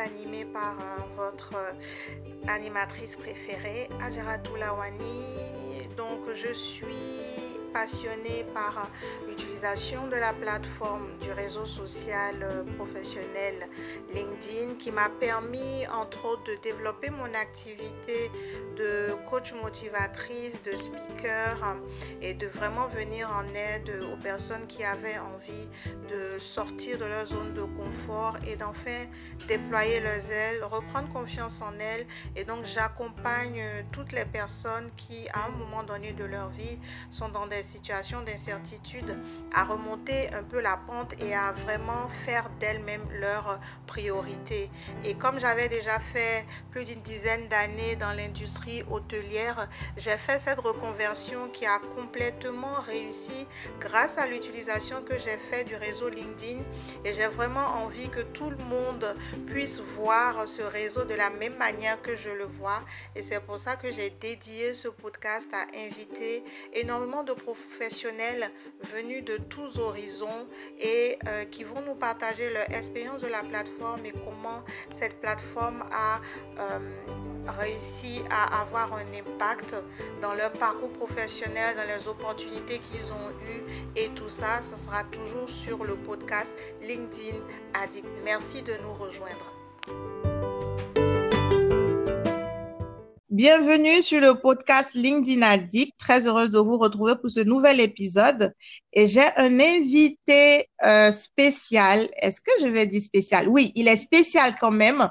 animé par euh, votre euh, animatrice préférée, Ajara Toulawani. Donc je suis passionnée par l'utilisation de la plateforme du réseau social euh, professionnel LinkedIn qui m'a permis entre autres de développer mon activité de coach motivatrice, de speaker euh, et de vraiment venir en aide aux personnes qui avaient envie de sortir de leur zone de confort et d'enfin déployer leurs ailes, reprendre confiance en elles. Et donc j'accompagne toutes les personnes qui à un moment donné de leur vie sont dans des situations d'incertitude à remonter un peu la pente et à vraiment faire d'elles-mêmes leur priorité. Et comme j'avais déjà fait plus d'une dizaine d'années dans l'industrie hôtelière, j'ai fait cette reconversion qui a complètement réussi grâce à l'utilisation que j'ai fait du réseau LinkedIn. Et j'ai vraiment envie que tout le monde puisse voir ce réseau de la même manière que je le vois. Et c'est pour ça que j'ai dédié ce podcast à inviter énormément de professionnels venus de tous horizons et euh, qui vont nous partager leur expérience de la plateforme et comment cette plateforme a euh, réussi à avoir un impact dans leur parcours professionnel, dans les opportunités qu'ils ont eues et tout ça, ce sera toujours sur le podcast LinkedIn Addict. Merci de nous rejoindre. Bienvenue sur le podcast LinkedIn Addict. Très heureuse de vous retrouver pour ce nouvel épisode. Et j'ai un invité euh, spécial. Est-ce que je vais dire spécial? Oui, il est spécial quand même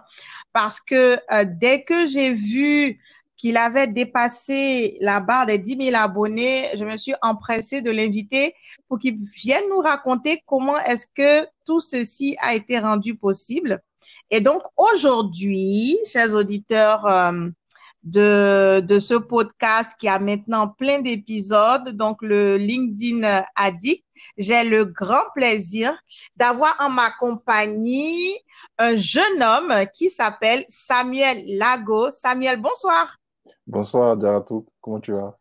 parce que euh, dès que j'ai vu qu'il avait dépassé la barre des 10 000 abonnés, je me suis empressée de l'inviter pour qu'il vienne nous raconter comment est-ce que tout ceci a été rendu possible. Et donc aujourd'hui, chers auditeurs, euh, de, de ce podcast qui a maintenant plein d'épisodes, donc le LinkedIn Addict. J'ai le grand plaisir d'avoir en ma compagnie un jeune homme qui s'appelle Samuel Lago. Samuel, bonsoir. Bonsoir, Diaratou. Comment tu vas?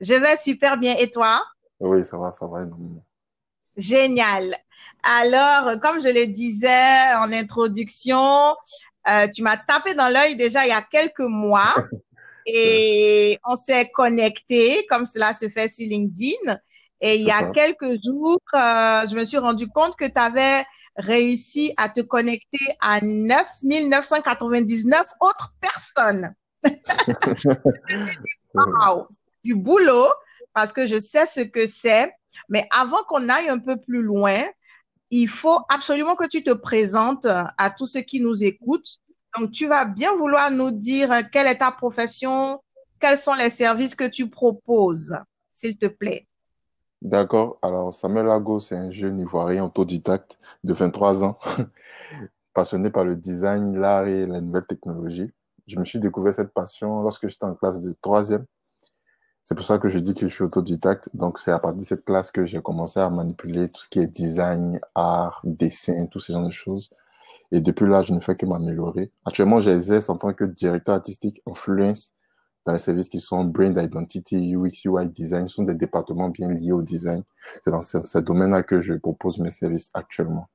Je vais super bien. Et toi? Oui, ça va, ça va énormément. Génial. Alors, comme je le disais en introduction, euh, tu m'as tapé dans l'œil déjà il y a quelques mois et on s'est connecté comme cela se fait sur LinkedIn. Et il y a quelques jours, euh, je me suis rendu compte que tu avais réussi à te connecter à 9999 autres personnes. wow, du boulot parce que je sais ce que c'est. Mais avant qu'on aille un peu plus loin, il faut absolument que tu te présentes à tous ceux qui nous écoutent. Donc, tu vas bien vouloir nous dire quelle est ta profession, quels sont les services que tu proposes, s'il te plaît. D'accord. Alors, Samuel Lago, c'est un jeune ivoirien autodidacte de 23 ans, passionné par le design, l'art et la nouvelle technologie. Je me suis découvert cette passion lorsque j'étais en classe de troisième c'est pour ça que je dis que je suis autodidacte. Donc, c'est à partir de cette classe que j'ai commencé à manipuler tout ce qui est design, art, dessin, tous ces genres de choses. Et depuis là, je ne fais que m'améliorer. Actuellement, j'exerce en tant que directeur artistique influence dans les services qui sont Brain Identity, UX, UI Design. Ce sont des départements bien liés au design. C'est dans ce, domaine-là que je propose mes services actuellement.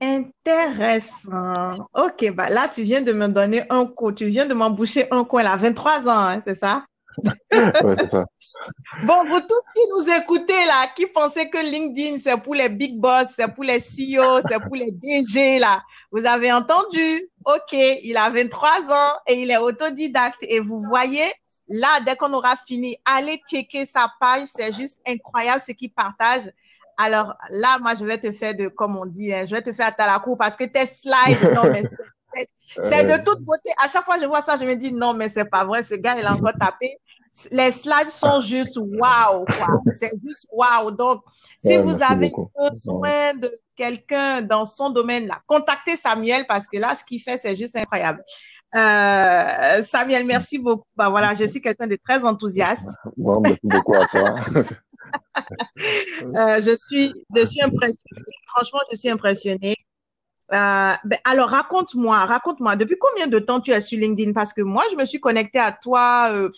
Intéressant. OK, bah là, tu viens de me donner un coup. Tu viens de m'emboucher un coin là, 23 ans, hein, c'est ça? Bon, vous tous qui nous écoutez là, qui pensez que LinkedIn, c'est pour les big boss, c'est pour les CEO, c'est pour les DG là, vous avez entendu? OK, il a 23 ans et il est autodidacte. Et vous voyez, là, dès qu'on aura fini, allez checker sa page. C'est juste incroyable ce qu'il partage. Alors là, moi, je vais te faire de, comme on dit, hein, je vais te faire à la cour parce que tes slides, non, mais c'est de toute beauté. À chaque fois je vois ça, je me dis non, mais c'est pas vrai. Ce gars, il a encore tapé les slides sont juste waouh, C'est juste waouh. Donc, si vous avez besoin de quelqu'un dans son domaine, là, contactez Samuel parce que là, ce qu'il fait, c'est juste incroyable. Euh, Samuel, merci beaucoup. Bah voilà, je suis quelqu'un de très enthousiaste. Bon, merci beaucoup à toi. euh, je suis, je suis impressionnée. Franchement, je suis impressionnée. Euh, ben, alors, raconte-moi, raconte-moi, depuis combien de temps tu es sur LinkedIn? Parce que moi, je me suis connectée à toi, euh,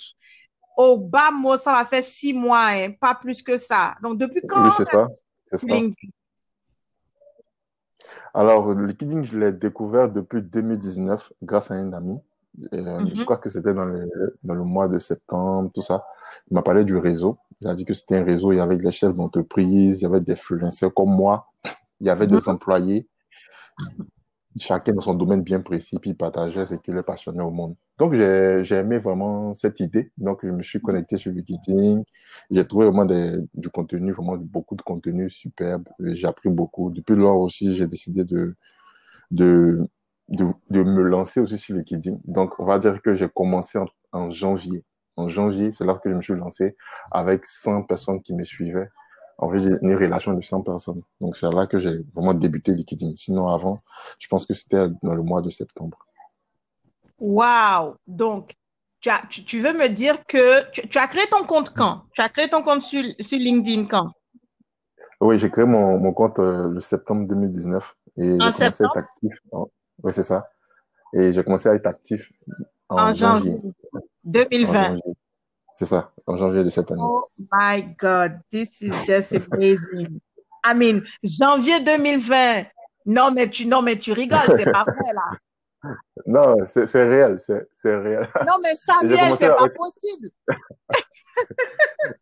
au bas mot, ça va faire six mois, hein, pas plus que ça. Donc, depuis quand oui, c'est ça. Alors, le LinkedIn, je l'ai découvert depuis 2019 grâce à un ami. Euh, Je Mhm. crois que c'était dans le, dans le mois de septembre, tout ça. Il m'a parlé du réseau. Il a dit que c'était un réseau, il y avait des chefs d'entreprise, il y avait des freelancers comme moi, il y avait Mhm. des employés, chacun dans son domaine bien précis, puis partageait ce qui le passionnait au monde. Donc, j'ai, aimé vraiment cette idée. Donc, je me suis connecté sur LinkedIn. J'ai trouvé vraiment du contenu, vraiment beaucoup de contenu superbe. J'ai appris beaucoup. Depuis lors aussi, j'ai décidé de, de, de, de me lancer aussi sur LinkedIn. Donc, on va dire que j'ai commencé en, en janvier. En janvier, c'est là que je me suis lancé avec 100 personnes qui me suivaient. En fait, j'ai une relation de 100 personnes. Donc, c'est là que j'ai vraiment débuté LinkedIn. Sinon, avant, je pense que c'était dans le mois de septembre. Wow! Donc, tu, as, tu, tu veux me dire que tu, tu as créé ton compte quand? Tu as créé ton compte sur, sur LinkedIn quand? Oui, j'ai créé mon, mon compte euh, le septembre 2019 et En commencé à être septembre? actif. en- Oui, c'est ça. Et j'ai commencé à être actif En en janvier. janvier En 2020. janvier. C'est ça, en janvier de cette année. Oh my God, this is just amazing. I mean, janvier 2020. Non, mais tu, non, mais tu rigoles, c'est pas vrai là. Non, c'est réel, c'est réel. Non, mais Samuel, c'est pas possible.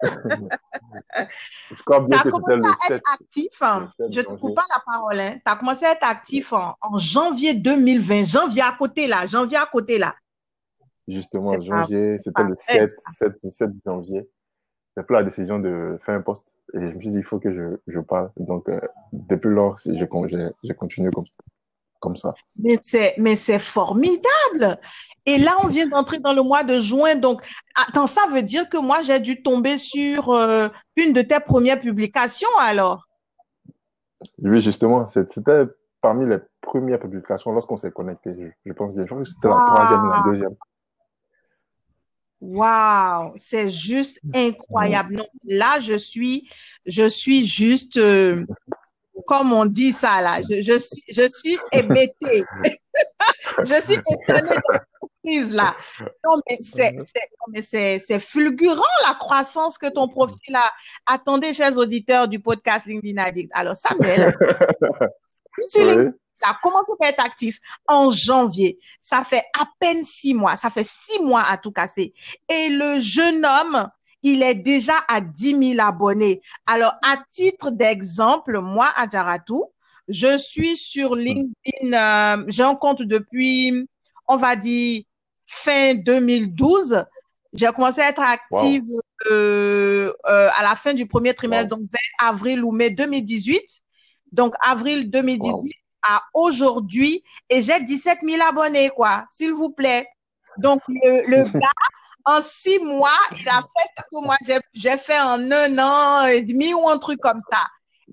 je crois bien Tu as que commencé à être 7, actif, hein, 7 je te coupe pas la parole, hein. Tu as commencé à être actif en, en janvier 2020. Janvier à côté là, janvier à côté là. Justement, janvier, c'était le vrai 7, ça. 7, 7 janvier. J'ai pris la décision de faire un poste et je me suis dit, il faut que je, je parle. Donc, euh, depuis lors, j'ai con- j'ai- j'ai continué comme, comme ça. Mais c'est, formidable. Et là, on vient d'entrer dans le mois de juin. Donc, attends, ça veut dire que moi, j'ai dû tomber sur euh, une de tes premières publications alors? Oui, justement, c'était parmi les premières publications lorsqu'on s'est connecté. Je, je pense bien. Je crois que c'était la troisième ou la deuxième. Waouh, c'est juste Mm. incroyable. Là, je suis, je suis juste, euh, comme on dit ça là, je, je suis, je suis hébétée. Je suis étonnée de là. Non, mais c'est, Mhm. c'est, non, mais c'est, c'est fulgurant la croissance que ton profil a. Attendez, chers auditeurs du podcast LinkedIn Addict. Alors, Samuel, sur Oui, a commencé à être actif? En janvier. Ça fait à peine six mois. Ça fait six mois à tout casser. Et le jeune homme, il est déjà à 10 000 abonnés. Alors, à titre d'exemple, moi, à Jaratou, je suis sur LinkedIn, euh, j'ai un compte depuis, on va dire, fin 2012. J'ai commencé à être active wow, euh, euh, à la fin du premier trimestre, wow, donc vers avril ou mai 2018. Donc, avril wow. 2018 à aujourd'hui, et j'ai 17 000 abonnés, quoi, s'il vous plaît. Donc, le, le gars, en six mois, il a fait ce que moi j'ai fait en un an et demi ou un truc comme ça.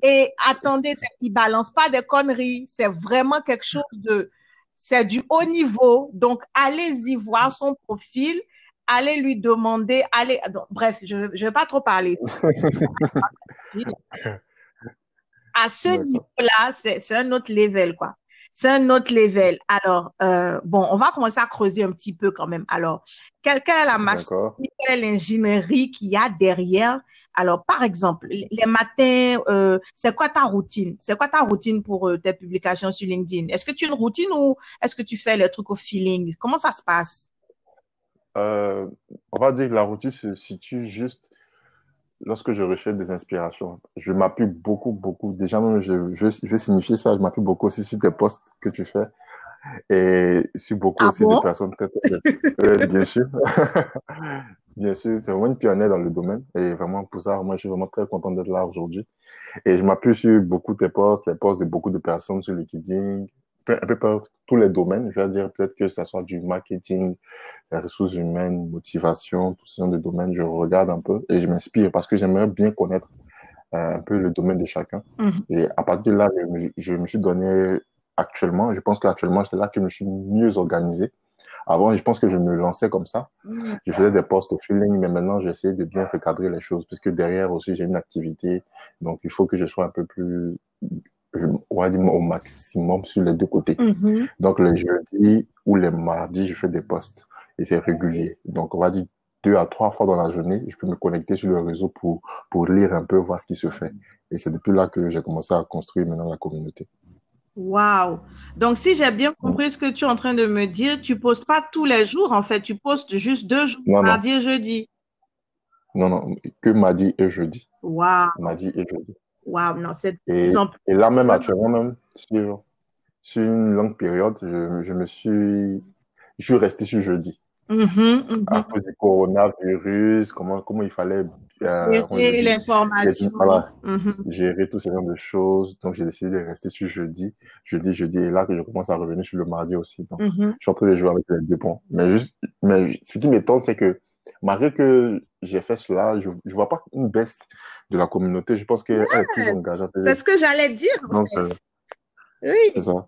Et attendez, il balance pas des conneries. C'est vraiment quelque chose de, c'est du haut niveau. Donc, allez-y voir son profil. Allez lui demander, allez, donc, bref, je ne vais pas trop parler. À ce niveau-là, c'est un autre level, quoi. C'est un autre level. Alors, euh, bon, on va commencer à creuser un petit peu quand même. Alors, quelle, quelle est la machine, D'accord. quelle est l'ingénierie qu'il y a derrière? Alors, par exemple, les matins, euh, c'est quoi ta routine? C'est quoi ta routine pour euh, tes publications sur LinkedIn? Est-ce que tu as une routine ou est-ce que tu fais les trucs au feeling? Comment ça se passe? On va dire que la routine se situe juste lorsque je recherche des inspirations. Je m'appuie beaucoup, beaucoup. Déjà, même, je, je, je vais signifier ça, je m'appuie beaucoup aussi sur tes posts que tu fais et sur beaucoup Ah aussi de personnes très, très, euh, bien sûr. Bien sûr, c'est vraiment une pionnière dans le domaine et vraiment pour ça, moi, je suis vraiment très content d'être là aujourd'hui. Et je m'appuie sur beaucoup de tes posts, les posts de beaucoup de personnes sur LinkedIn, un peu par tous les domaines. Je vais dire peut-être que ça soit du marketing, les ressources humaines, motivation, tout ce genre de domaines. Je regarde un peu et je m'inspire parce que j'aimerais bien connaître euh, un peu le domaine de chacun. Mhm. Et à partir de là, je me, je me suis donné actuellement, je pense qu'actuellement, c'est là que je me suis mieux organisé. Avant, je pense que je me lançais comme ça. Mhm. Je faisais des posts au feeling, mais maintenant, j'essaie de bien recadrer les choses, puisque derrière aussi, j'ai une activité. Donc, il faut que je sois un peu plus, on va dire au maximum sur les deux côtés. Mhm. Donc, le jeudi ou les mardis, je fais des posts. Et c'est régulier. Donc, on va dire deux à trois fois dans la journée, je peux me connecter sur le réseau pour, pour lire un peu, voir ce qui se fait. Et c'est depuis là que j'ai commencé à construire maintenant la communauté. Waouh! Donc, si j'ai bien compris ce que tu es en train de me dire, tu postes pas tous les jours, en fait, tu postes juste deux jours, mardi et jeudi. Non, non, que mardi et jeudi. Waouh! Mardi et jeudi. Waouh, non, c'est et, et, là même actuellement, même, sur, sur une longue période, je, je me suis, je suis resté sur jeudi. Mm À cause du coronavirus, comment, comment il fallait euh, gérer l'information, voilà, mm-hmm. gérer tout ce genre de choses. Donc, j'ai décidé de rester sur jeudi, jeudi, jeudi, et là que je commence à revenir sur le mardi aussi. Donc, mm-hmm. je suis en train de jouer avec les deux points. Mais juste, mais ce qui m'étonne, c'est que malgré que j'ai fait cela, je ne vois pas une baisse de la communauté. Je pense qu'elle est toujours engagée. C'est ce que j'allais dire. Donc, euh, oui. C'est ça.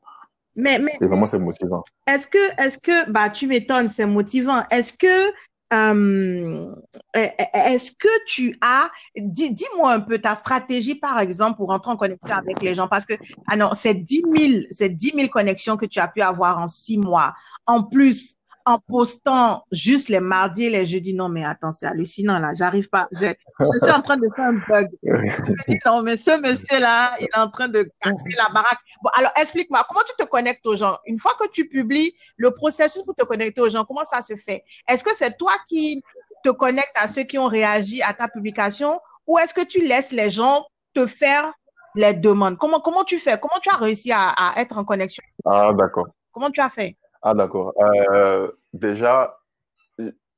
Mais, mais, et vraiment, c'est motivant. Est-ce que, est-ce que, bah, tu m'étonnes, c'est motivant. Est-ce que, euh, est-ce que tu as, dis, dis-moi un peu ta stratégie, par exemple, pour rentrer en connexion avec les gens, parce que, ah non, c'est 10 000, c'est 10 000 connexions que tu as pu avoir en six mois. En plus, en postant juste les mardis et les jeudis. Non, mais attends, c'est hallucinant là. J'arrive pas. Je, je, suis en train de faire un bug. non, mais ce monsieur-là, il est en train de casser la baraque. Bon, alors explique-moi, comment tu te connectes aux gens? Une fois que tu publies le processus pour te connecter aux gens, comment ça se fait? Est-ce que c'est toi qui te connectes à ceux qui ont réagi à ta publication ou est-ce que tu laisses les gens te faire les demandes? Comment, comment tu fais? Comment tu as réussi à, à être en connexion? Ah, d'accord. Comment tu as fait? Ah, d'accord. Euh, déjà,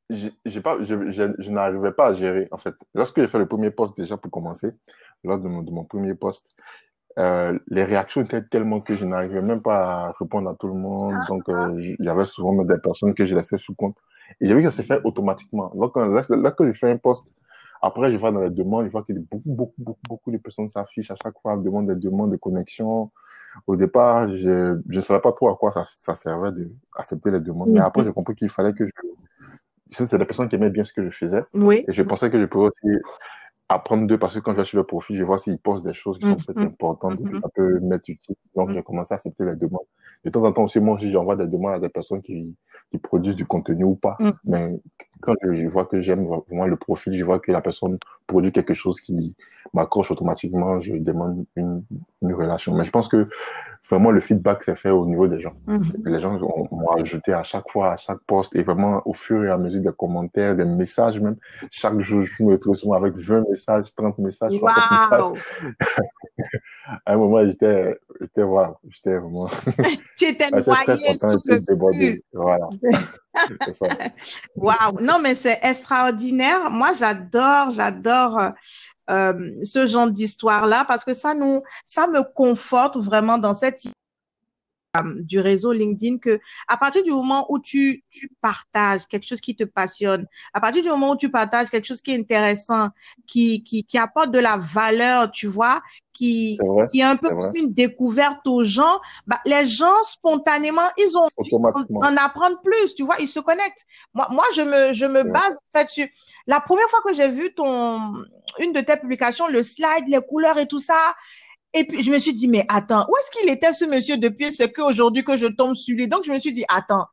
je, je, je n'arrivais pas à gérer, en fait. Lorsque j'ai fait le premier poste, déjà pour commencer, lors de mon, premier poste, euh, les réactions étaient tellement que je n'arrivais même pas à répondre à tout le monde. Donc, euh, il y avait souvent des personnes que je laissais sous compte. Et j'ai vu que ça s'est fait automatiquement. Donc, là, là que j'ai fait un poste, après, je vois dans les demandes, je vois que beaucoup, beaucoup, beaucoup, beaucoup de personnes s'affichent à chaque fois, demandent des demandes de connexion. Au départ, je ne savais pas trop à quoi ça, ça servait d'accepter les demandes. Mais après, j'ai compris qu'il fallait que je... C'est des personnes qui aimaient bien ce que je faisais. Oui. Et je pensais que je pouvais aussi apprendre d'eux parce que quand je sur le profil, je vois s'ils postent des choses qui sont peut-être importantes, que ça peut m'être utile. Donc, j'ai commencé à accepter les demandes. De temps en temps aussi, moi, j'envoie des demandes à des personnes qui, qui produisent du contenu ou pas. Mais quand je, vois que j'aime vraiment le profil, je vois que la personne produit quelque chose qui m'accroche automatiquement, je demande une, une relation. Mais je pense que vraiment le feedback s'est fait au niveau des gens. Les gens m'ont ajouté à chaque fois, à chaque poste, et vraiment au fur et à mesure des commentaires, des messages même. Chaque jour, je me retrouve souvent avec 20 messages, 30 messages, 60 wow. messages. à un moment, j'étais, j'étais, voilà, j'étais vraiment. tu étais noyé sous le feu. Voilà. Waouh! Non, mais c'est extraordinaire. Moi, j'adore, j'adore euh, ce genre d'histoire-là parce que ça nous, ça me conforte vraiment dans cette du réseau LinkedIn que à partir du moment où tu, tu partages quelque chose qui te passionne, à partir du moment où tu partages quelque chose qui est intéressant, qui, qui, qui apporte de la valeur, tu vois, qui, vrai, qui est un peu comme une découverte aux gens, bah, les gens spontanément, ils ont envie d'en apprendre plus, tu vois, ils se connectent. Moi, moi je me, je me base en fait sur la première fois que j'ai vu ton, une de tes publications, le slide, les couleurs et tout ça, et puis je me suis dit, mais attends, où est-ce qu'il était ce monsieur depuis ce qu'aujourd'hui que je tombe sur lui? Donc je me suis dit, attends,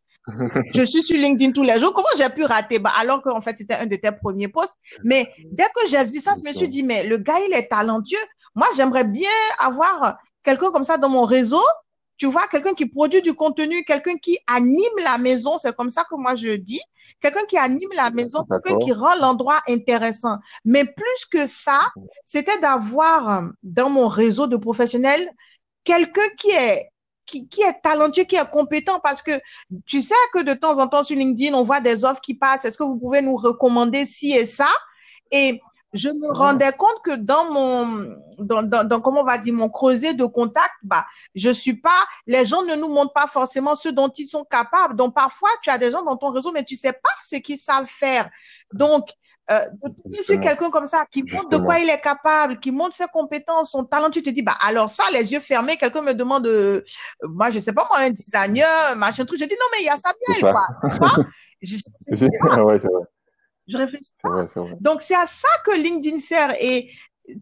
je suis sur LinkedIn tous les jours, comment j'ai pu rater? Bah, alors qu'en fait, c'était un de tes premiers posts. Mais dès que j'ai vu ça, je me suis dit, mais le gars, il est talentueux. Moi, j'aimerais bien avoir quelqu'un comme ça dans mon réseau. Tu vois, quelqu'un qui produit du contenu, quelqu'un qui anime la maison, c'est comme ça que moi je dis. Quelqu'un qui anime la maison, quelqu'un qui rend l'endroit intéressant. Mais plus que ça, c'était d'avoir euh, dans mon réseau de professionnels quelqu'un qui est qui, qui est talentueux, qui est compétent, parce que tu sais que de temps en temps sur LinkedIn, on voit des offres qui passent. Est-ce que vous pouvez nous recommander ci et ça? Et je me rendais compte que dans mon, dans, dans, dans comment on va dire, mon creuset de contact, bah, je suis pas, les gens ne nous montrent pas forcément ce dont ils sont capables. Donc, parfois, tu as des gens dans ton réseau, mais tu sais pas ce qu'ils savent faire. Donc, euh, sur quelqu'un comme ça, qui montre de quoi il est capable, qui montre ses compétences, son talent, tu te dis, bah, alors ça, les yeux fermés, quelqu'un me demande, euh, moi, je sais pas, moi, un designer, machin truc, je dis, non, mais il y a ça bien, quoi. Tu vois? Je, je, ouais, c'est vrai. Je réfléchis vrai. donc, c'est à ça que LinkedIn sert. Et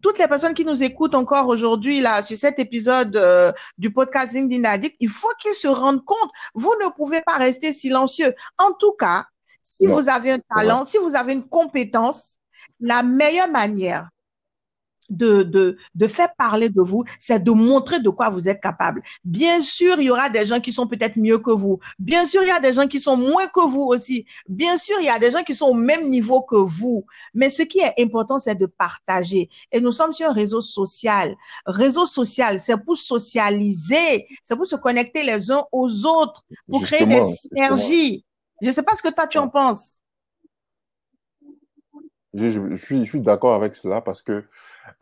toutes les personnes qui nous écoutent encore aujourd'hui, là, sur cet épisode euh, du podcast LinkedIn Addict, il faut qu'ils se rendent compte. Vous ne pouvez pas rester silencieux. En tout cas, si Non, vous avez un talent, si vous avez une compétence, la meilleure manière de, de, de faire parler de vous, c'est de montrer de quoi vous êtes capable. Bien sûr, il y aura des gens qui sont peut-être mieux que vous. Bien sûr, il y a des gens qui sont moins que vous aussi. Bien sûr, il y a des gens qui sont au même niveau que vous. Mais ce qui est important, c'est de partager. Et nous sommes sur un réseau social. Réseau social, c'est pour socialiser, c'est pour se connecter les uns aux autres, pour créer des synergies. Je ne sais pas ce que toi tu en penses. Je, je, suis, je suis d'accord avec cela parce que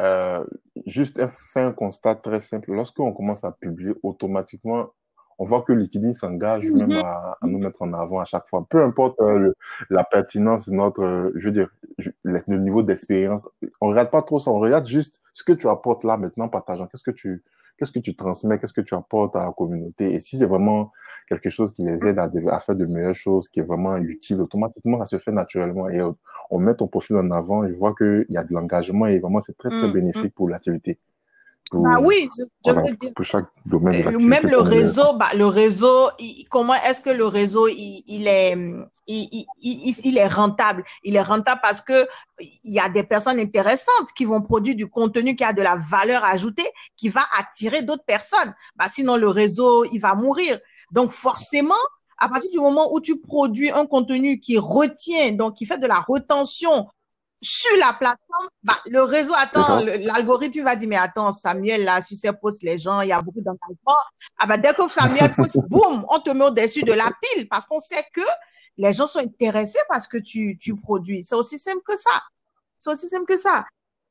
euh, juste faire un constat très simple. Lorsqu'on commence à publier automatiquement, on voit que LinkedIn s'engage même mhm. à, nous mettre en avant à chaque fois. Peu importe euh, la pertinence de notre, euh, je veux dire, le, niveau d'expérience. On regarde pas trop ça. On regarde juste ce que tu apportes là maintenant, partageant. Qu'est-ce que tu, qu'est-ce que tu transmets, qu'est-ce que tu apportes à la communauté? Et si c'est vraiment quelque chose qui les aide à, à, faire de meilleures choses, qui est vraiment utile, automatiquement, ça se fait naturellement. Et on met ton profil en avant, je vois qu'il y a de l'engagement et vraiment, c'est très, très mm, mm. bénéfique pour l'activité. Ah oui, je, veux dire. Pour chaque domaine. De Même le réseau, bah, le réseau, comment est-ce que le réseau, il, il est, il, est rentable? Il est rentable parce que il y a des personnes intéressantes qui vont produire du contenu qui a de la valeur ajoutée, qui va attirer d'autres personnes. Bah, sinon, le réseau, il va mourir. Donc, forcément, à partir du moment où tu produis un contenu qui retient, donc qui fait de la retention sur la plateforme, bah, le réseau attend, l'algorithme va dire, mais attends, Samuel, là, sur ses posts, les gens, il y a beaucoup d'engagement. Ah bah, dès que Samuel poste, boum, on te met au-dessus de la pile parce qu'on sait que les gens sont intéressés parce que tu, tu produis. C'est aussi simple que ça. C'est aussi simple que ça.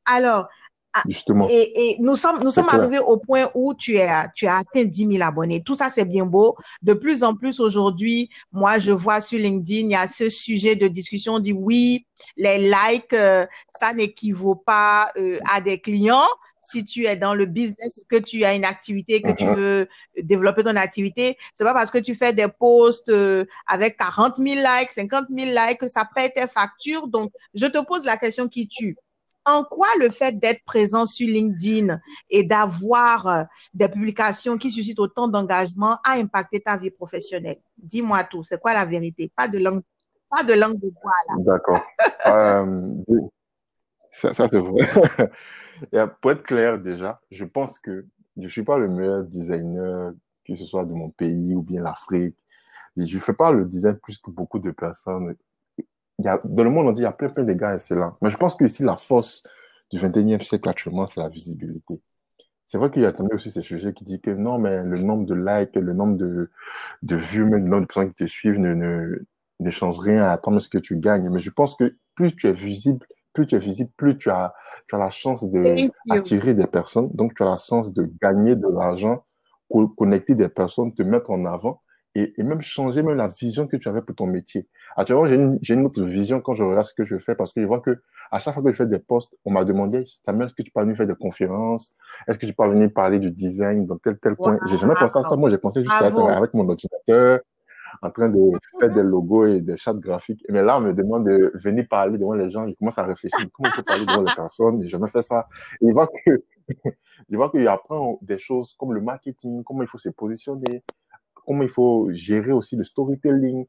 Alors, ah, Justement. Et, et, nous sommes, nous sommes arrivés au point où tu, es, tu as atteint 10 000 abonnés. Tout ça, c'est bien beau. De plus en plus aujourd'hui, moi, je vois sur LinkedIn, il y a ce sujet de discussion. On dit oui, les likes, euh, ça n'équivaut pas euh, à des clients. Si tu es dans le business et que tu as une activité, que tu uh-huh. veux développer ton activité, c'est pas parce que tu fais des posts euh, avec 40 000 likes, 50 000 likes que ça paie tes factures. Donc, je te pose la question qui tue en quoi le fait d'être présent sur LinkedIn et d'avoir euh, des publications qui suscitent autant d'engagement a impacté ta vie professionnelle? Dis-moi tout, c'est quoi la vérité? Pas de langue, pas de langue de bois là. D'accord. euh, ça, ça c'est vrai. pour être clair déjà, je pense que je suis pas le meilleur designer, que ce soit de mon pays ou bien l'Afrique. Je fais pas le design plus que beaucoup de personnes il y a, dans le monde on dit il y a plein, plein de gars excellents. Mais je pense que ici, la force du 21e siècle actuellement, c'est la visibilité. C'est vrai qu'il y a aussi ces sujets qui disent que non, mais le nombre de likes, le nombre de, de vues, même le nombre de personnes qui te suivent ne, ne, ne change rien à attendre ce que tu gagnes. Mais je pense que plus tu es visible, plus tu es visible, plus tu as, tu as la chance d'attirer des personnes. Donc, tu as la chance de gagner de l'argent, connecter des personnes, te mettre en avant et, et, même changer même la vision que tu avais pour ton métier. Actuellement, j'ai une, j'ai une autre vision quand je regarde ce que je fais parce que je vois que à chaque fois que je fais des posts, on m'a demandé, Samuel, est-ce que tu peux venir faire des conférences? Est-ce que tu peux venir parler du design dans tel, tel point? J'ai jamais pensé à ça. Moi, j'ai pensé juste à être avec mon ordinateur, en train de faire des logos et des chats graphiques. Mais là, on me demande de venir parler devant les gens. Je commence à réfléchir. Comment je peux parler devant les personnes? J'ai jamais fait ça. Et je vois que, je vois qu'il apprend des choses comme le marketing, comment il faut se positionner, comment il faut gérer aussi le storytelling.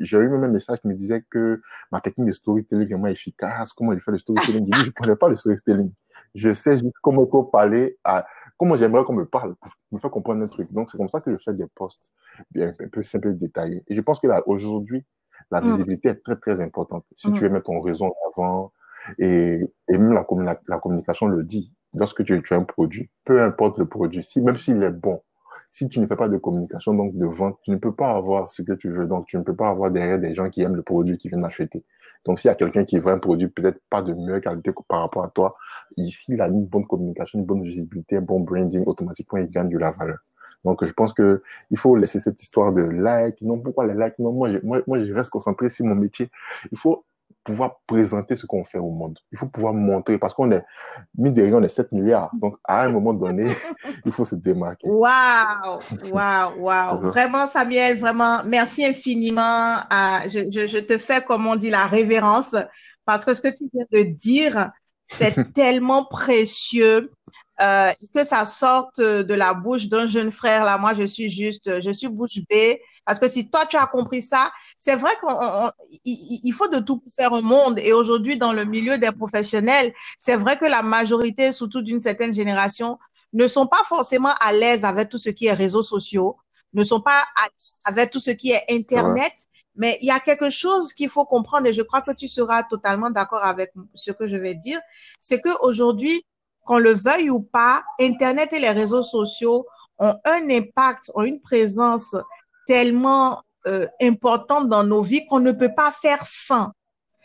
J'ai eu même un message qui me disait que ma technique de storytelling est vraiment efficace, comment il fait le storytelling? Je ne connais pas le storytelling. Je sais juste comment il faut parler à, comment j'aimerais qu'on me parle pour me faire comprendre un truc. Donc, c'est comme ça que je fais des posts bien, un peu simples et détaillés. Et je pense que là, aujourd'hui, la mm. visibilité est très, très importante. Si tu mm. veux mettre ton réseau en avant, et, et même la, la, communication le dit, lorsque tu, tu as un produit, peu importe le produit, si, même s'il est bon, si tu ne fais pas de communication, donc de vente, tu ne peux pas avoir ce que tu veux. Donc, tu ne peux pas avoir derrière des gens qui aiment le produit, qui viennent acheter. Donc, s'il y a quelqu'un qui veut un produit peut-être pas de meilleure qualité par rapport à toi, ici, a une bonne communication, une bonne visibilité, un bon branding, automatiquement, il gagne de la valeur. Donc, je pense que il faut laisser cette histoire de like. Non, pourquoi les likes? Non, moi, moi, moi, je reste concentré sur mon métier. Il faut pouvoir présenter ce qu'on fait au monde. Il faut pouvoir montrer, parce qu'on est, mine de rien, on est 7 milliards. Donc, à un moment donné, il faut se démarquer. Waouh! Waouh! Waouh! Vraiment, Samuel, vraiment, merci infiniment. je, je, je te fais, comme on dit, la révérence, parce que ce que tu viens de dire, c'est tellement précieux. Euh, que ça sorte de la bouche d'un jeune frère. Là, moi, je suis juste, je suis bouche bée. Parce que si toi, tu as compris ça, c'est vrai qu'il faut de tout pour faire un monde. Et aujourd'hui, dans le milieu des professionnels, c'est vrai que la majorité, surtout d'une certaine génération, ne sont pas forcément à l'aise avec tout ce qui est réseaux sociaux, ne sont pas à l'aise avec tout ce qui est Internet. Mais il y a quelque chose qu'il faut comprendre et je crois que tu seras totalement d'accord avec ce que je vais dire. C'est qu'aujourd'hui, qu'on le veuille ou pas, Internet et les réseaux sociaux ont un impact, ont une présence tellement euh, importante dans nos vies qu'on ne peut pas faire sans.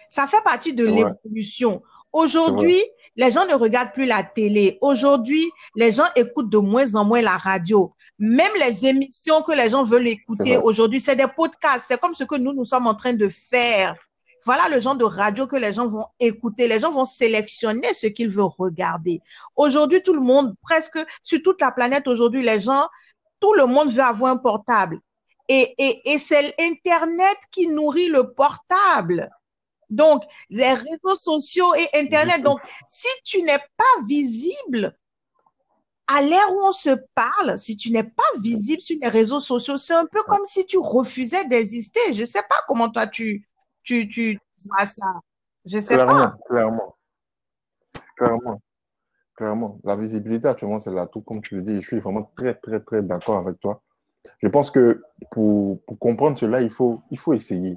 Ça fait partie de l'évolution. Aujourd'hui, les gens ne regardent plus la télé. Aujourd'hui, les gens écoutent de moins en moins la radio. Même les émissions que les gens veulent écouter aujourd'hui, c'est des podcasts. C'est comme ce que nous, nous sommes en train de faire. Voilà le genre de radio que les gens vont écouter. Les gens vont sélectionner ce qu'ils veulent regarder. Aujourd'hui, tout le monde, presque sur toute la planète, aujourd'hui, les gens, tout le monde veut avoir un portable. Et, et, et c'est Internet qui nourrit le portable. Donc, les réseaux sociaux et Internet. Donc, si tu n'es pas visible, à l'ère où on se parle, si tu n'es pas visible sur les réseaux sociaux, c'est un peu comme si tu refusais d'exister. Je ne sais pas comment toi tu, tu, tu vois ça. Je sais pas. Clairement, clairement. Clairement. La visibilité actuellement, c'est là, tout comme tu le dis. Je suis vraiment très, très, très d'accord avec toi. Je pense que pour, pour comprendre cela, il faut, il faut essayer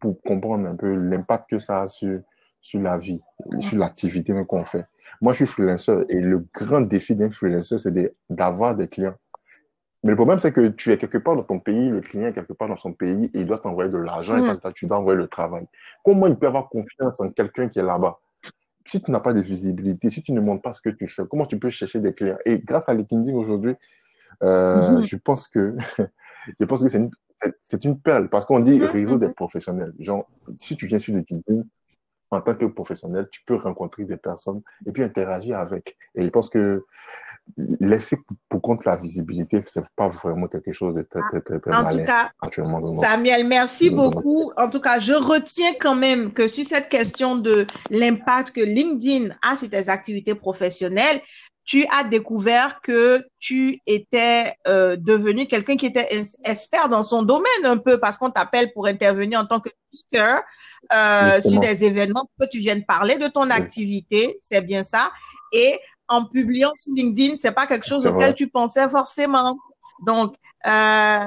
pour, comprendre un peu l'impact que ça a sur, sur la vie, sur l'activité qu'on fait. Moi, je suis freelancer et le grand défi d'un freelancer, c'est d'avoir des clients. Mais le problème, c'est que tu es quelque part dans ton pays, le client est quelque part dans son pays et il doit t'envoyer de l'argent et mm. tu dois envoyer le travail. Comment il peut avoir confiance en quelqu'un qui est là-bas? Si tu n'as pas de visibilité, si tu ne montres pas ce que tu fais, comment tu peux chercher des clients? Et grâce à LinkedIn aujourd'hui, euh, mm-hmm. je pense que je pense que c'est une, c'est une perle parce qu'on dit mm-hmm, réseau des professionnels. Genre, si tu viens sur LinkedIn, en tant que professionnel, tu peux rencontrer des personnes et puis interagir avec. Et je pense que laisser pour compte la visibilité, c'est pas vraiment quelque chose de très, très, très, très En tout cas, Samuel, merci beaucoup. En tout cas, je retiens quand même que sur cette question de l'impact que LinkedIn a sur tes activités professionnelles, tu as découvert que tu étais euh, devenu quelqu'un qui était expert dans son domaine un peu parce qu'on t'appelle pour intervenir en tant que speaker euh, sur des événements que tu viennes parler de ton activité, c'est bien ça. Et en publiant sur LinkedIn, c'est pas quelque chose auquel tu pensais forcément. Donc, euh,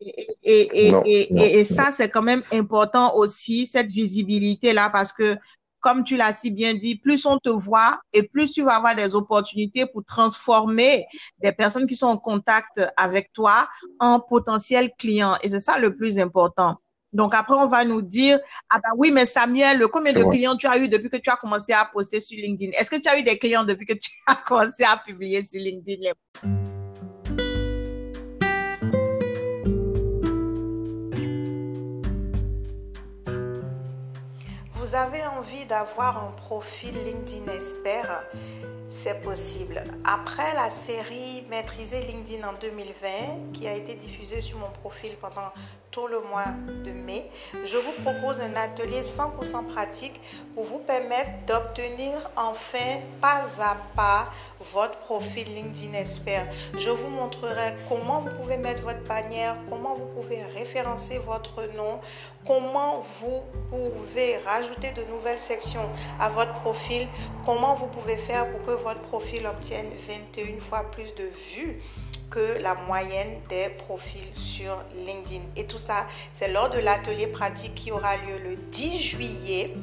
et, et, et, et, ça, c'est quand même important aussi, cette visibilité-là, parce que comme tu l'as si bien dit, plus on te voit et plus tu vas avoir des opportunités pour transformer des personnes qui sont en contact avec toi en potentiels clients. Et c'est ça le plus important. Donc après, on va nous dire, ah ben oui, mais Samuel, combien de clients tu as eu depuis que tu as commencé à poster sur LinkedIn? Est-ce que tu as eu des clients depuis que tu as commencé à publier sur LinkedIn? vous avez envie d'avoir un profil LinkedIn expert, c'est possible. Après la série Maîtriser LinkedIn en 2020, qui a été diffusée sur mon profil pendant tout le mois de mai, je vous propose un atelier 100% pratique pour vous permettre d'obtenir enfin pas à pas votre profil LinkedIn expert. Je vous montrerai comment vous pouvez mettre votre bannière, comment vous pouvez référencer votre nom, comment vous pouvez rajouter de nouvelles sections à votre profil, comment vous pouvez faire pour que votre profil obtienne 21 fois plus de vues que la moyenne des profils sur LinkedIn? Et tout ça, c'est lors de l'atelier pratique qui aura lieu le 10 juillet.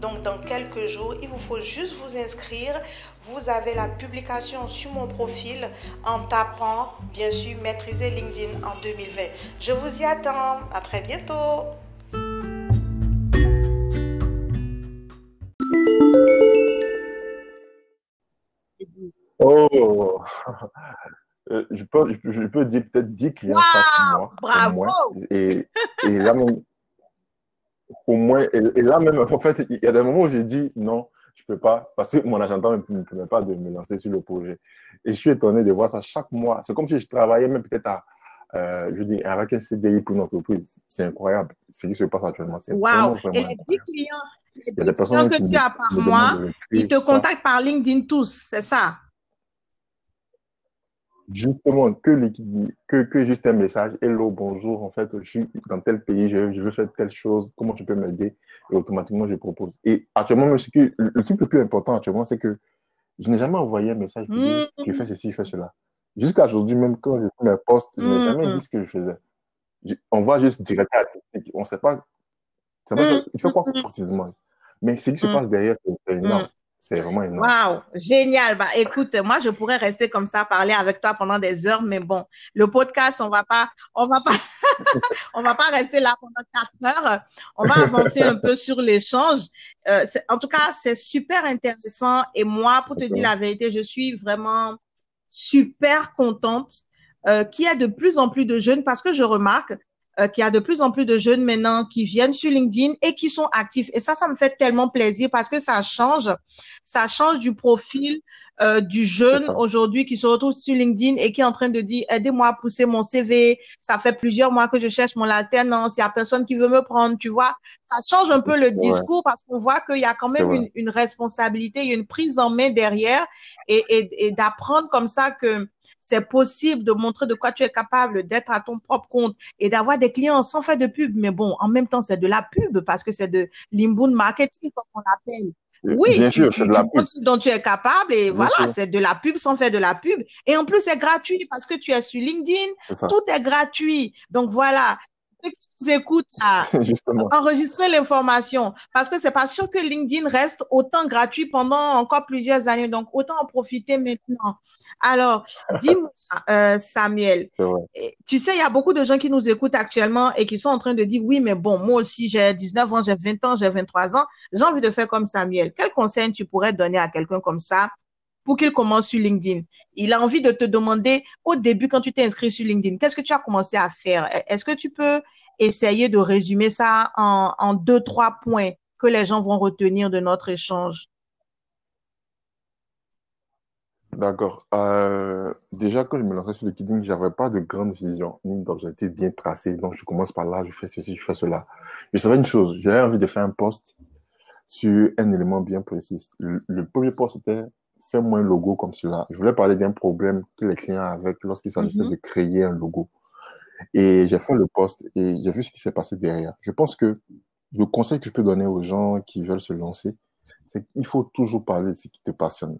Donc dans quelques jours, il vous faut juste vous inscrire. Vous avez la publication sur mon profil en tapant, bien sûr, maîtriser LinkedIn en 2020. Je vous y attends. À très bientôt. Oh, euh, je, peux, je, peux dire peut-être 10 clients chaque mois. Bravo! Et, et, là même, au moins, et, là même, en fait, il y a des moments où j'ai dit non, je peux pas, parce que mon agent ne me permet pas de me lancer sur le projet. Et je suis étonné de voir ça chaque mois. C'est comme si je travaillais même peut-être à, euh, je dis, avec un CDI pour une entreprise. C'est incroyable ce qui se passe actuellement. Wow! Et les 10 clients, les 10 clients que tu as par mois, ils te contactent par LinkedIn tous, c'est ça? Justement, que, que, que juste un message, hello, bonjour, en fait, je suis dans tel pays, je, je veux faire telle chose, comment tu peux m'aider? Et automatiquement, je propose. Et actuellement, le, le truc le plus important actuellement, c'est que je n'ai jamais envoyé un message pour dire, je fais ceci, je fais cela. Jusqu'à aujourd'hui, même quand je fais mes posts, je n'ai jamais dit ce que je faisais. on voit juste direct on ne sait pas, il fait quoi précisément. Mais ce qui se passe derrière, c'est énorme. C'est vraiment énorme. Waouh, génial. Bah, écoute, moi, je pourrais rester comme ça, parler avec toi pendant des heures, mais bon, le podcast, on va pas, on va pas, on va pas rester là pendant quatre heures. On va avancer un peu sur l'échange. Euh, en tout cas, c'est super intéressant. Et moi, pour te dire la vérité, je suis vraiment super contente euh, qu'il y a de plus en plus de jeunes parce que je remarque euh, qu'il y a de plus en plus de jeunes maintenant qui viennent sur LinkedIn et qui sont actifs. Et ça, ça me fait tellement plaisir parce que ça change, ça change du profil euh, du jeune aujourd'hui qui se retrouve sur LinkedIn et qui est en train de dire aidez-moi à pousser mon CV. Ça fait plusieurs mois que je cherche mon alternance. Il y a personne qui veut me prendre. Tu vois, ça change un peu le discours parce qu'on voit qu'il y a quand même une, une, responsabilité, il y a une prise en main derrière et, et, et d'apprendre comme ça que c'est possible de montrer de quoi tu es capable, d'être à ton propre compte et d'avoir des clients sans faire de pub. Mais bon, en même temps, c'est de la pub parce que c'est de l'inbound marketing, comme on appelle. Oui, Bien tu, sûr, tu, de la pub. dont tu es capable et voilà, c'est de la pub sans faire de la pub. Et en plus, c'est gratuit parce que tu es sur LinkedIn. Tout est gratuit. Donc voilà, qui nous écoutent à enregistrer l'information parce que c'est pas sûr que LinkedIn reste autant gratuit pendant encore plusieurs années. Donc, autant en profiter maintenant. Alors, dis-moi, euh, Samuel, tu sais, il y a beaucoup de gens qui nous écoutent actuellement et qui sont en train de dire, oui, mais bon, moi aussi, j'ai 19 ans, j'ai 20 ans, j'ai 23 ans, j'ai envie de faire comme Samuel. Quel conseil tu pourrais donner à quelqu'un comme ça pour qu'il commence sur LinkedIn. Il a envie de te demander au début, quand tu t'es inscrit sur LinkedIn, qu'est-ce que tu as commencé à faire? Est-ce que tu peux essayer de résumer ça en, deux, trois points que les gens vont retenir de notre échange? D'accord. Euh, déjà, quand je me lançais sur LinkedIn, je n'avais pas de grande vision ni d'objectif bien tracé. Donc, je commence par là, je fais ceci, je fais cela. Je savais une chose, j'avais envie de faire un post sur un élément bien précis. Le, premier post, était fais-moi un logo comme cela. Je voulais parler d'un problème que les clients avaient lorsqu'il s'agissait mhm. de créer un logo. Et j'ai fait le post et j'ai vu ce qui s'est passé derrière. Je pense que le conseil que je peux donner aux gens qui veulent se lancer, c'est qu'il faut toujours parler de ce qui te passionne.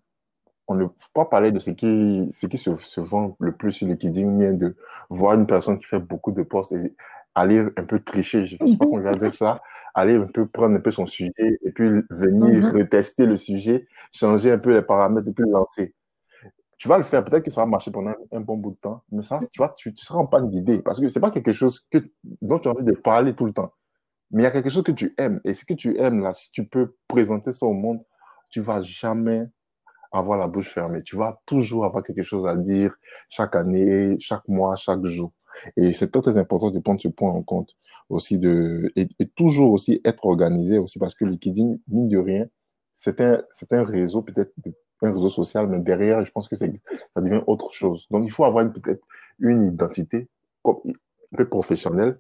On ne faut pas parler de ce qui, ce qui se, se vend le plus sur LinkedIn, mais de voir une personne qui fait beaucoup de posts et aller un peu tricher, je ne sais pas je vais dire ça, aller un peu prendre un peu son sujet et puis venir mhm. retester le sujet, changer un peu les paramètres et puis lancer tu vas le faire, peut-être que ça va marcher pendant un, bon bout de temps, mais ça, tu vois, tu, tu seras en panne d'idées parce que c'est pas quelque chose que, dont tu as envie de parler tout le temps. Mais il y a quelque chose que tu aimes. Et ce que tu aimes là, si tu peux présenter ça au monde, tu vas jamais avoir la bouche fermée. Tu vas toujours avoir quelque chose à dire chaque année, chaque mois, chaque jour. Et c'est très, très important de prendre ce point en compte aussi de, et, toujours aussi être organisé aussi parce que LinkedIn, mine de rien, c'est un, c'est un réseau peut-être un réseau social, mais derrière, je pense que ça devient autre chose. Donc, il faut avoir peut-être une identité un peu professionnelle.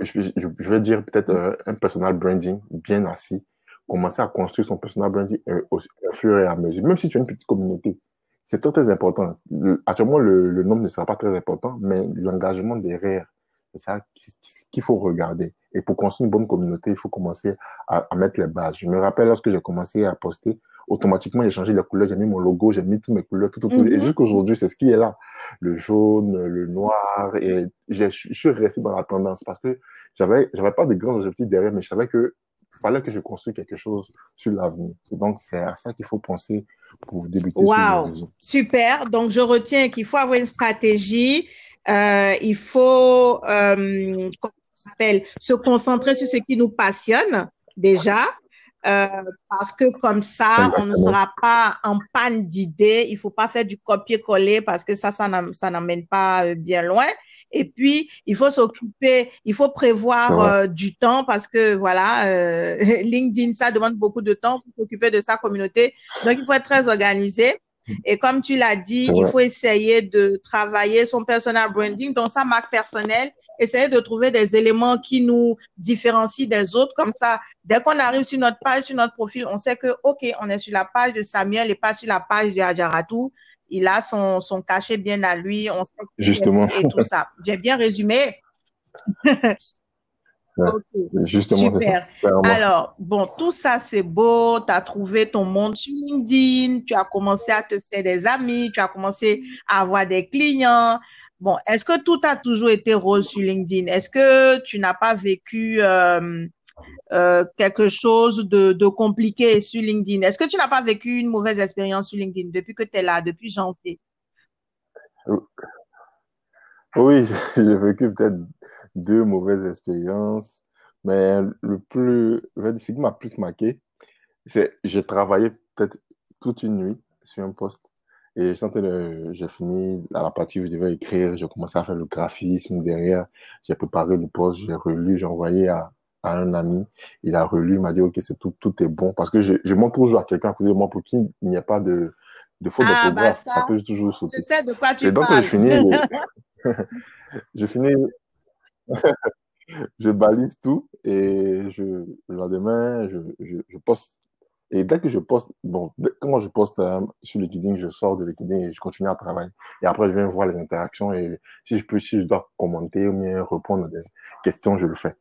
Je, vais dire peut-être un personal branding bien assis. Commencer à construire son personal branding euh, au, fur et à mesure. Même si tu as une petite communauté, c'est très, très important. actuellement, le, nombre ne sera pas très important, mais l'engagement derrière, c'est ça qu'il faut regarder. Et pour construire une bonne communauté, il faut commencer à, à mettre les bases. Je me rappelle lorsque j'ai commencé à poster, automatiquement, j'ai changé la couleur, j'ai mis mon logo, j'ai mis toutes mes couleurs, tout autour. Et mhm. jusqu'aujourd'hui, c'est ce qui est là. Le jaune, le noir. Et je suis resté dans la tendance parce que j'avais, j'avais pas de grands objectifs derrière, mais je savais que fallait que je construise quelque chose sur l'avenir. Donc, c'est à ça qu'il faut penser pour débuter wow. sur. Super. Donc, je retiens qu'il faut avoir une stratégie. Euh, il faut, euh, se concentrer sur ce qui nous passionne déjà. Euh, parce que comme ça, on ne sera pas en panne d'idées. Il faut pas faire du copier-coller parce que ça, ça n'amène pas euh, bien loin. Et puis, il faut s'occuper, il faut prévoir euh, du temps parce que voilà, euh, LinkedIn, ça demande beaucoup de temps pour s'occuper de sa communauté. Donc, il faut être très organisé. Et comme tu l'as dit, il faut essayer de travailler son personal branding, dans sa marque personnelle essayer de trouver des éléments qui nous différencient des autres. Comme ça, dès qu'on arrive sur notre page, sur notre profil, on sait que, OK, on est sur la page de Samuel et pas sur la page de Adjaratou. il a son, son cachet bien à lui, on sait Justement. et tout ça. J'ai bien résumé. Ouais. Ok. Justement, ça. Super. Alors, bon, tout ça, c'est beau. Tu as trouvé ton monde sur LinkedIn. Tu as commencé à te faire des amis. Tu as commencé à avoir des clients. Bon, est-ce que tout a toujours été rose sur LinkedIn? Est-ce que tu n'as pas vécu euh, euh, quelque chose de, compliqué sur LinkedIn? Est-ce que tu n'as pas vécu une mauvaise expérience sur LinkedIn depuis que tu es là, depuis janvier? Oui, j'ai vécu peut-être deux mauvaises expériences, mais le plus, ce qui m'a plus marqué, c'est j'ai travaillé peut-être toute une nuit sur un poste et je sentais le, j'ai fini à la partie où je devais écrire, j'ai commencé à faire le graphisme derrière, j'ai préparé le poste, j'ai relu, j'ai envoyé à, à un ami, il a relu, il m'a dit ok c'est tout, tout est bon parce que je, je montre toujours à quelqu'un à côté de moi pour qu'il n'y ait pas de, de faute Ah, bah ça, ça peut toujours sauter. je sais de quoi tu Et donc parles. je finis, je finis je balise tout et je, le lendemain, je, je, je poste. Et dès que je poste, bon, quand je poste euh, sur LinkedIn, je sors de LinkedIn et je continue à travailler. Et après, je viens voir les interactions et si je peux, si je dois commenter ou bien répondre à des questions, je le fais.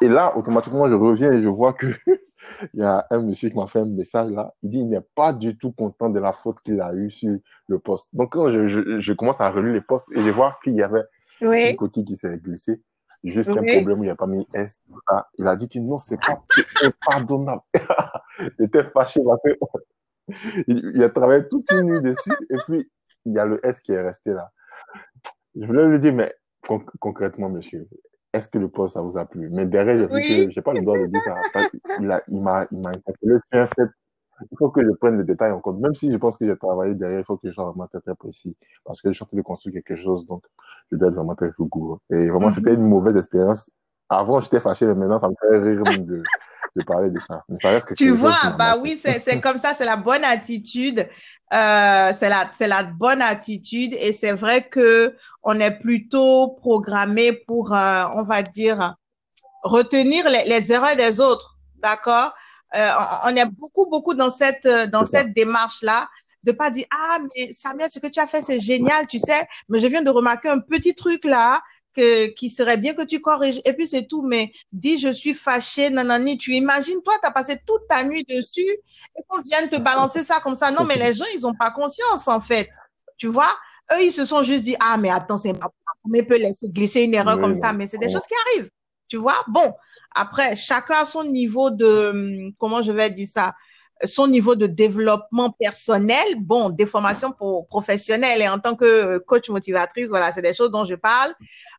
Et là, automatiquement, je reviens et je vois que il y a un monsieur qui m'a fait un message là. Il dit il n'est pas du tout content de la faute qu'il a eue sur le poste. Donc, quand je, je, je commence à relire les postes et je vois qu'il y avait une Oui, coquille qui s'est glissée. Juste un problème où il n'a pas mis S. Ah, Il a dit que non, c'est pas impardonnable. il était fâché il, il a travaillé toute une nuit dessus et puis il y a le S qui est resté là. Je voulais lui dire, mais con- concrètement, monsieur, est-ce que le poste, ça vous a plu? Mais derrière, j'ai Oui. que j'ai pas le droit de dire ça. Parce qu'il Il m'a, il interpellé fait. Il faut que je prenne les détails en compte. Même si je pense que j'ai travaillé derrière, il faut que je sois vraiment très, très précis. Parce que je suis en train de construire quelque chose, donc je dois être vraiment très rigoureux. Et vraiment, c'était Mhm. une mauvaise expérience. Avant, j'étais fâché, mais maintenant, ça me fait rire même de, de parler de ça. Mais ça reste quelque Tu vois, bah oui, c'est, c'est comme ça, c'est la bonne attitude. Euh, c'est la, c'est la bonne attitude et c'est vrai que on est plutôt programmé pour, euh, on va dire, retenir les, les erreurs des autres, d'accord? Euh, on on est beaucoup, beaucoup dans cette, euh, dans cette démarche-là, de pas dire, ah, mais Samuel, ce que tu as fait, c'est génial, tu sais, mais je viens de remarquer un petit truc là, que, qui serait bien que tu corriges, et puis c'est tout, mais dis, je suis fâché, nanani, tu imagines, toi, tu as passé toute ta nuit dessus, et qu'on vienne te balancer ça comme ça. Non, mais les gens, ils ont pas conscience, en fait. Tu vois? Eux, ils se sont juste dit, ah, mais attends, c'est pas, mais peut laisser glisser une erreur Oui, comme ça, mais c'est des Ouais. choses qui arrivent. Tu vois? Bon, après, chacun a son niveau de, comment je vais dire ça, son niveau de développement personnel, bon, des formations pour professionnelles et en tant que coach motivatrice, voilà, c'est des choses dont je parle.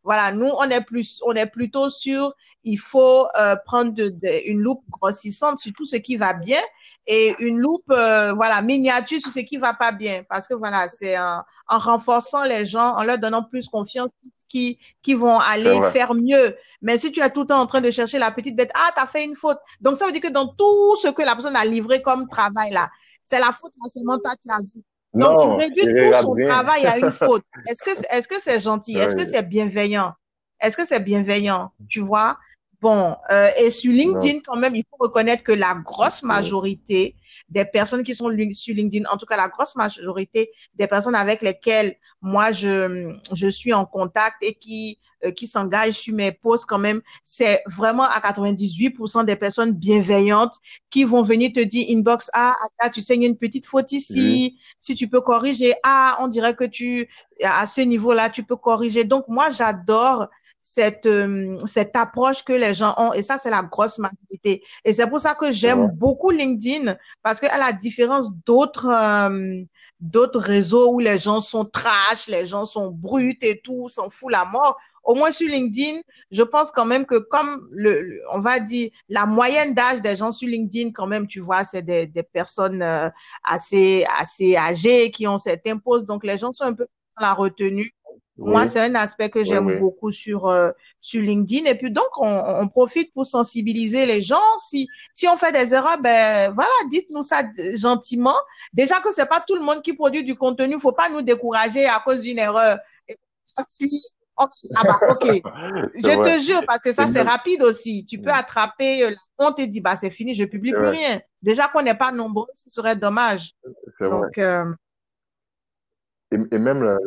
Voilà, nous, on est plus, on est plutôt sur, il faut euh, prendre de, de- une loupe grossissante sur tout ce qui va bien et une loupe, euh, voilà, miniature sur ce qui va pas bien, parce que voilà, c'est en, en renforçant les gens, en leur donnant plus confiance, qui, qui vont aller faire mieux. Mais si tu es tout le temps en train de chercher la petite bête, ah, t'as fait une faute. Donc, ça veut dire que dans tout ce que la personne a livré comme travail là, c'est la faute là, seulement toi qui as vu. Donc, tu réduis tout son travail à une faute. Est-ce que, c'est- est-ce que c'est gentil? Est-ce que c'est bienveillant? Est-ce que c'est bienveillant? Tu vois? Bon, euh, et sur LinkedIn, quand même, il faut reconnaître que la grosse majorité des personnes qui sont sur LinkedIn, en tout cas la grosse majorité des personnes avec lesquelles moi je, je suis en contact et qui, euh, qui s'engagent sur mes posts quand même, c'est vraiment à 98% des personnes bienveillantes qui vont venir te dire inbox, ah, tu a une petite faute ici, si tu peux corriger, ah, on dirait que tu, à ce niveau-là, tu peux corriger. Donc, moi, j'adore cette, euh, cette approche que les gens ont. Et ça, c'est la grosse majorité. Et c'est pour ça que j'aime beaucoup LinkedIn parce qu'à la différence d'autres, euh, d'autres réseaux où les gens sont trash, les gens sont bruts et tout, s'en fout la mort. Au moins sur LinkedIn, je pense quand même que comme le, le- on va dire, la moyenne d'âge des gens sur LinkedIn, quand même, tu vois, c'est des, des personnes euh, assez, assez âgées qui ont certains postes. Donc, les gens sont un peu dans la retenue. Moi, c'est un aspect que j'aime oui. beaucoup sur, euh, sur LinkedIn. Et puis, donc, on, on profite pour sensibiliser les gens. Si, si on fait des erreurs, ben, voilà, dites-nous ça gentiment. Déjà que c'est pas tout le monde qui produit du contenu. Faut pas nous décourager à cause d'une erreur. On- ah bah, ok. Je vrai. te jure, parce que ça, C'est rapide aussi. Tu peux Mm. attraper euh, la honte et dire, bah, c'est fini, je publie plus vrai. rien. Déjà qu'on n'est pas nombreux, ce serait dommage. C'est vrai. Euh, et, même la,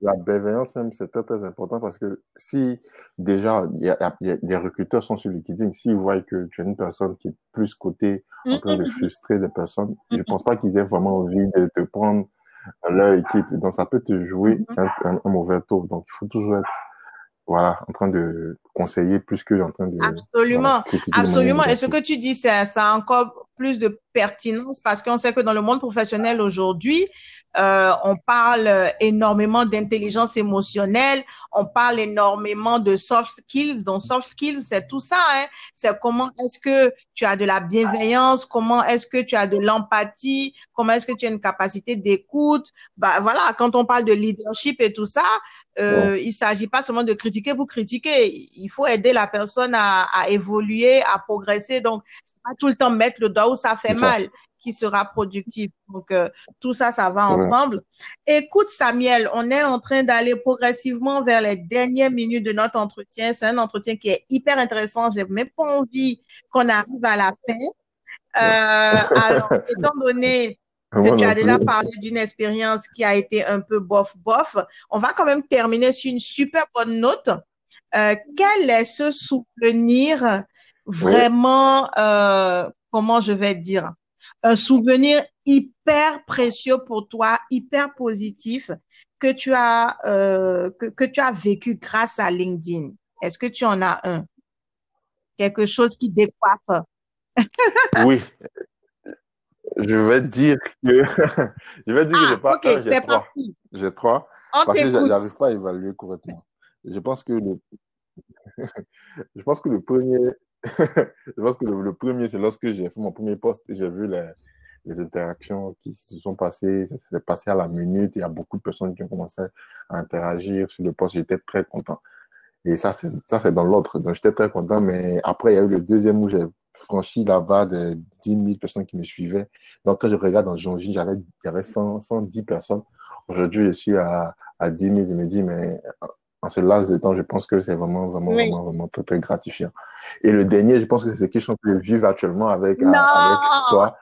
la, bienveillance, même, c'est très, très important parce que si déjà, il y a, y a, des recruteurs sont sur LinkedIn, s'ils voient que tu es une personne qui est plus côté en train de frustrer des personnes, je pense pas qu'ils aient vraiment envie de te prendre leur équipe. Donc, ça peut te jouer mm-hmm. un, un, mauvais tour. Donc, il faut toujours être voilà, en train de conseiller plus que en train de. Absolument, absolument. Et ce que tu dis, ça, ça a encore plus de pertinence parce qu'on sait que dans le monde professionnel aujourd'hui, euh, on parle énormément d'intelligence émotionnelle, on parle énormément de soft skills. Donc, soft skills, c'est tout ça. Hein? C'est comment est-ce que tu as de la bienveillance, comment est-ce que tu as de l'empathie, comment est-ce que tu as une capacité d'écoute. Bah voilà, quand on parle de leadership et tout ça, euh, il s'agit pas seulement de critiquer pour critiquer. Il faut aider la personne à, à évoluer, à progresser. Donc, pas tout le temps mettre le doigt où ça fait mal qui sera productif. Donc, euh, tout ça, ça va ensemble. Écoute, Samuel, on est en train d'aller progressivement vers les dernières minutes de notre entretien. C'est un entretien qui est hyper intéressant. J'ai même pas envie qu'on arrive à la fin. Euh, alors, étant donné que tu as déjà parlé d'une expérience qui a été un peu bof-bof, on va quand même terminer sur une super bonne note. Euh, quel est ce souvenir vraiment, euh, comment je vais dire, un souvenir hyper précieux pour toi, hyper positif que tu as euh, que, que, tu as vécu grâce à LinkedIn. Est-ce que tu en as un? Quelque chose qui décoiffe? Oui. Je vais dire que je vais dire que j'ai ah, pas un, j'ai trois. J'ai trois parce que j'arrive pas à évaluer correctement. Je pense que le je pense que le premier je pense que le, premier, c'est lorsque j'ai fait mon premier poste et j'ai vu les, interactions qui se sont passées. Ça s'est passé à la minute. Il y a beaucoup de personnes qui ont commencé à interagir sur le poste. J'étais très content. Et ça, c'est, ça, c'est dans l'autre. Donc, j'étais très content. Mais après, il y a eu le deuxième où j'ai franchi là-bas de 10 000 personnes qui me suivaient. Donc, quand je regarde dans janvier, j'avais, 100, 110 personnes. Aujourd'hui, je suis à, à 10 000. Je me dis, mais en ce laps de temps, je pense que c'est vraiment, vraiment, vraiment, vraiment très, très gratifiant. Et le dernier, je pense que c'est chose que je vis actuellement avec, euh, avec toi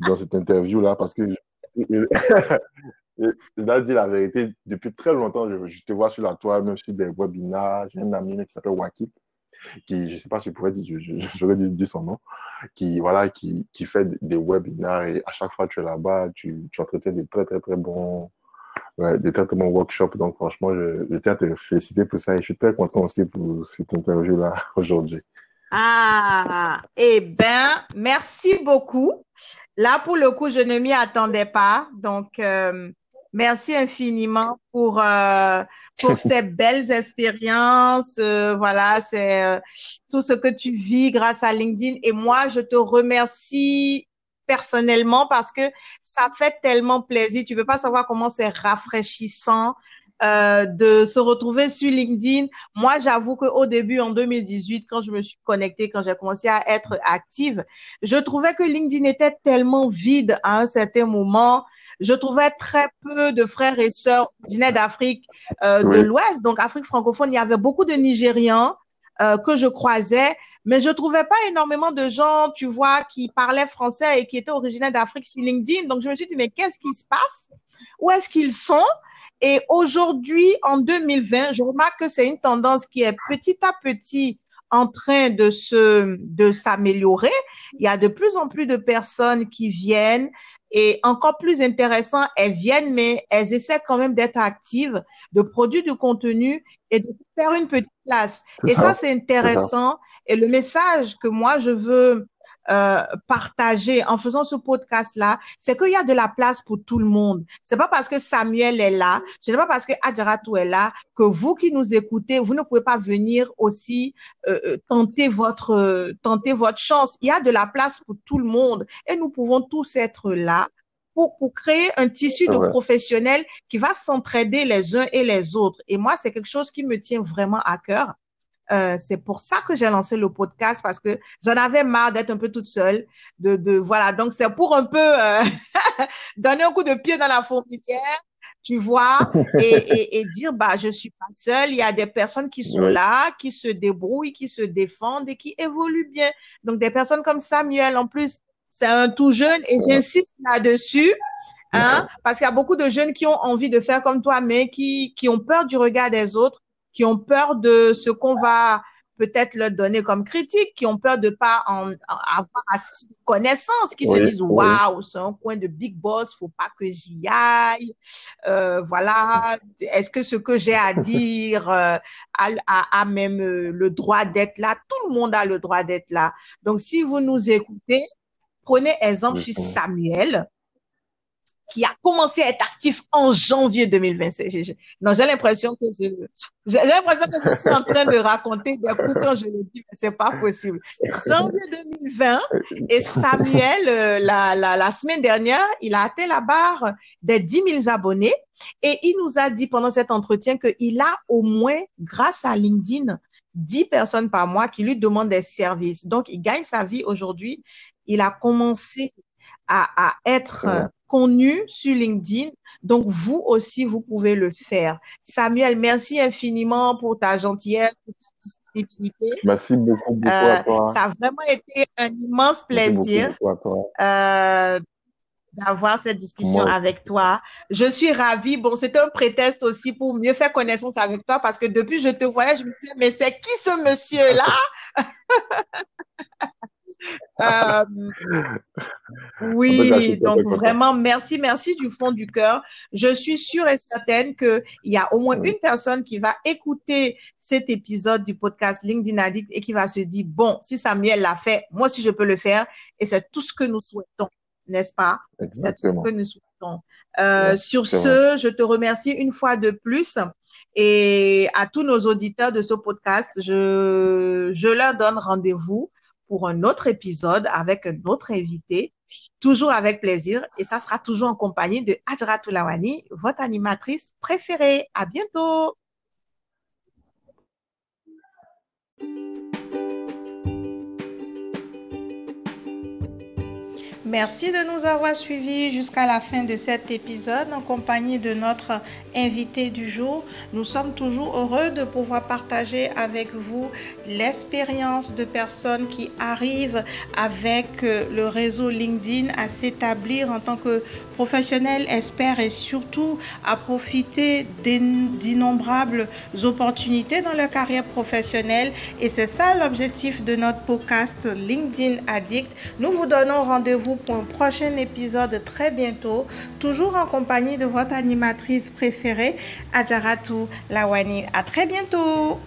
dans cette interview-là, parce que je, je, dois dire la vérité, depuis très longtemps, je, te vois sur la toile, même sur des webinars. J'ai un ami qui s'appelle Wakip, qui, je sais pas si je pourrais dire, j'aurais dû dire son nom, qui, voilà, qui, qui fait des webinars et à chaque fois que tu es là-bas, tu, tu entretiens des très, très, très bons, ouais, de traitement workshop. Donc, franchement, je, je tiens à te féliciter pour ça et je suis très content aussi pour cette interview-là aujourd'hui. Ah, eh bien, merci beaucoup. Là, pour le coup, je ne m'y attendais pas. Donc, euh, merci infiniment pour, euh, pour ces belles expériences. Euh, voilà, c'est tout ce que tu vis grâce à LinkedIn. Et moi, je te remercie personnellement parce que ça fait tellement plaisir. Tu peux pas savoir comment c'est rafraîchissant euh, de se retrouver sur LinkedIn. Moi, j'avoue qu'au début, en 2018, quand je me suis connectée, quand j'ai commencé à être active, je trouvais que LinkedIn était tellement vide à un certain moment. Je trouvais très peu de frères et sœurs originaires d'Afrique euh, de l'Ouest, donc Afrique francophone. Il y avait beaucoup de Nigérians. Euh, que je croisais, mais je trouvais pas énormément de gens, tu vois, qui parlaient français et qui étaient originaires d'Afrique sur LinkedIn. Donc, je me suis dit, mais qu'est-ce qui se passe? Où est-ce qu'ils sont? Et aujourd'hui, en 2020, je remarque que c'est une tendance qui est petit à petit en train de se de s'améliorer. Il y a de plus en plus de personnes qui viennent et encore plus intéressant, elles viennent mais elles essaient quand même d'être actives, de produire du contenu et de faire une petite place. Et ça, c'est intéressant. Et le message que moi, je veux euh, partager en faisant ce podcast-là, c'est qu'il y a de la place pour tout le monde. C'est pas parce que Samuel est là, ce n'est pas parce que Adjaratou est là, que vous qui nous écoutez, vous ne pouvez pas venir aussi euh, euh tenter votre euh, tenter votre chance. Il y a de la place pour tout le monde et nous pouvons tous être là pour, pour, créer un tissu de professionnels qui va s'entraider les uns et les autres. Et moi, c'est quelque chose qui me tient vraiment à cœur. Euh, c'est pour ça que j'ai lancé le podcast parce que j'en avais marre d'être un peu toute seule. De, de voilà, donc c'est pour un peu euh, donner un coup de pied dans la fourmilière, tu vois, et, et, et, dire bah je suis pas seule. Il y a des personnes qui sont là, qui se débrouillent, qui se défendent et qui évoluent bien. Donc des personnes comme Samuel, en plus, c'est un tout jeune et j'insiste là-dessus. Hein? Parce qu'il y a beaucoup de jeunes qui ont envie de faire comme toi, mais qui, qui ont peur du regard des autres, qui ont peur de ce qu'on va peut-être leur donner comme critique, qui ont peur de pas en, avoir assez de connaissances, qui se disent waouh, c'est un coin de big boss, faut pas que j'y aille. Euh, voilà, est-ce que ce que j'ai à dire euh, a, même euh, le droit d'être là? Tout le monde a le droit d'être là. Donc si vous nous écoutez, prenez exemple sur Samuel qui a commencé à être actif en janvier 2026. Non, j'ai l'impression que je, j'ai l'impression que je suis en train de raconter des coups quand je le dis, mais c'est pas possible. Janvier 2020 et Samuel, euh, la, la, la semaine dernière, il a atteint la barre des 10 000 abonnés et il nous a dit pendant cet entretien qu'il a au moins, grâce à LinkedIn, 10 personnes par mois qui lui demandent des services. Donc, il gagne sa vie aujourd'hui. Il a commencé à, à être connu sur LinkedIn. Donc, vous aussi, vous pouvez le faire. Samuel, merci infiniment pour ta gentillesse, pour ta disponibilité. Merci beaucoup, beaucoup à euh, toi. Ça a vraiment été un immense plaisir euh, d'avoir cette discussion avec toi. Je suis ravie. Bon, c'est un prétexte aussi pour mieux faire connaissance avec toi parce que depuis je te voyais, je me disais, mais c'est qui ce monsieur-là? Euh, oui, donc vraiment, merci, merci du fond du cœur. Je suis sûre et certaine qu'il y a au moins une personne qui va écouter cet épisode du podcast LinkedIn Addict et qui va se dire, bon, si Samuel l'a fait, moi aussi je peux le faire. Et c'est tout ce que nous souhaitons, n'est-ce pas? C'est tout ce que nous souhaitons. Euh, sur ce, je te remercie une fois de plus et à tous nos auditeurs de ce podcast, je, je leur donne rendez-vous pour un autre épisode avec un autre invité, toujours avec plaisir. Et ça sera toujours en compagnie de Adjara Toulawani, votre animatrice préférée. À bientôt! Merci de nous avoir suivis jusqu'à la fin de cet épisode en compagnie de notre invité du jour. Nous sommes toujours heureux de pouvoir partager avec vous l'expérience de personnes qui arrivent avec euh, le réseau LinkedIn à s'établir en tant que professionnels, experts et surtout à profiter d'innombrables opportunités dans leur carrière professionnelle. Et c'est ça l'objectif de notre podcast LinkedIn Addict. Nous vous donnons rendez-vous pour un prochain épisode très bientôt, toujours en compagnie de votre animatrice préférée, Adjaratou Lawani. À très bientôt!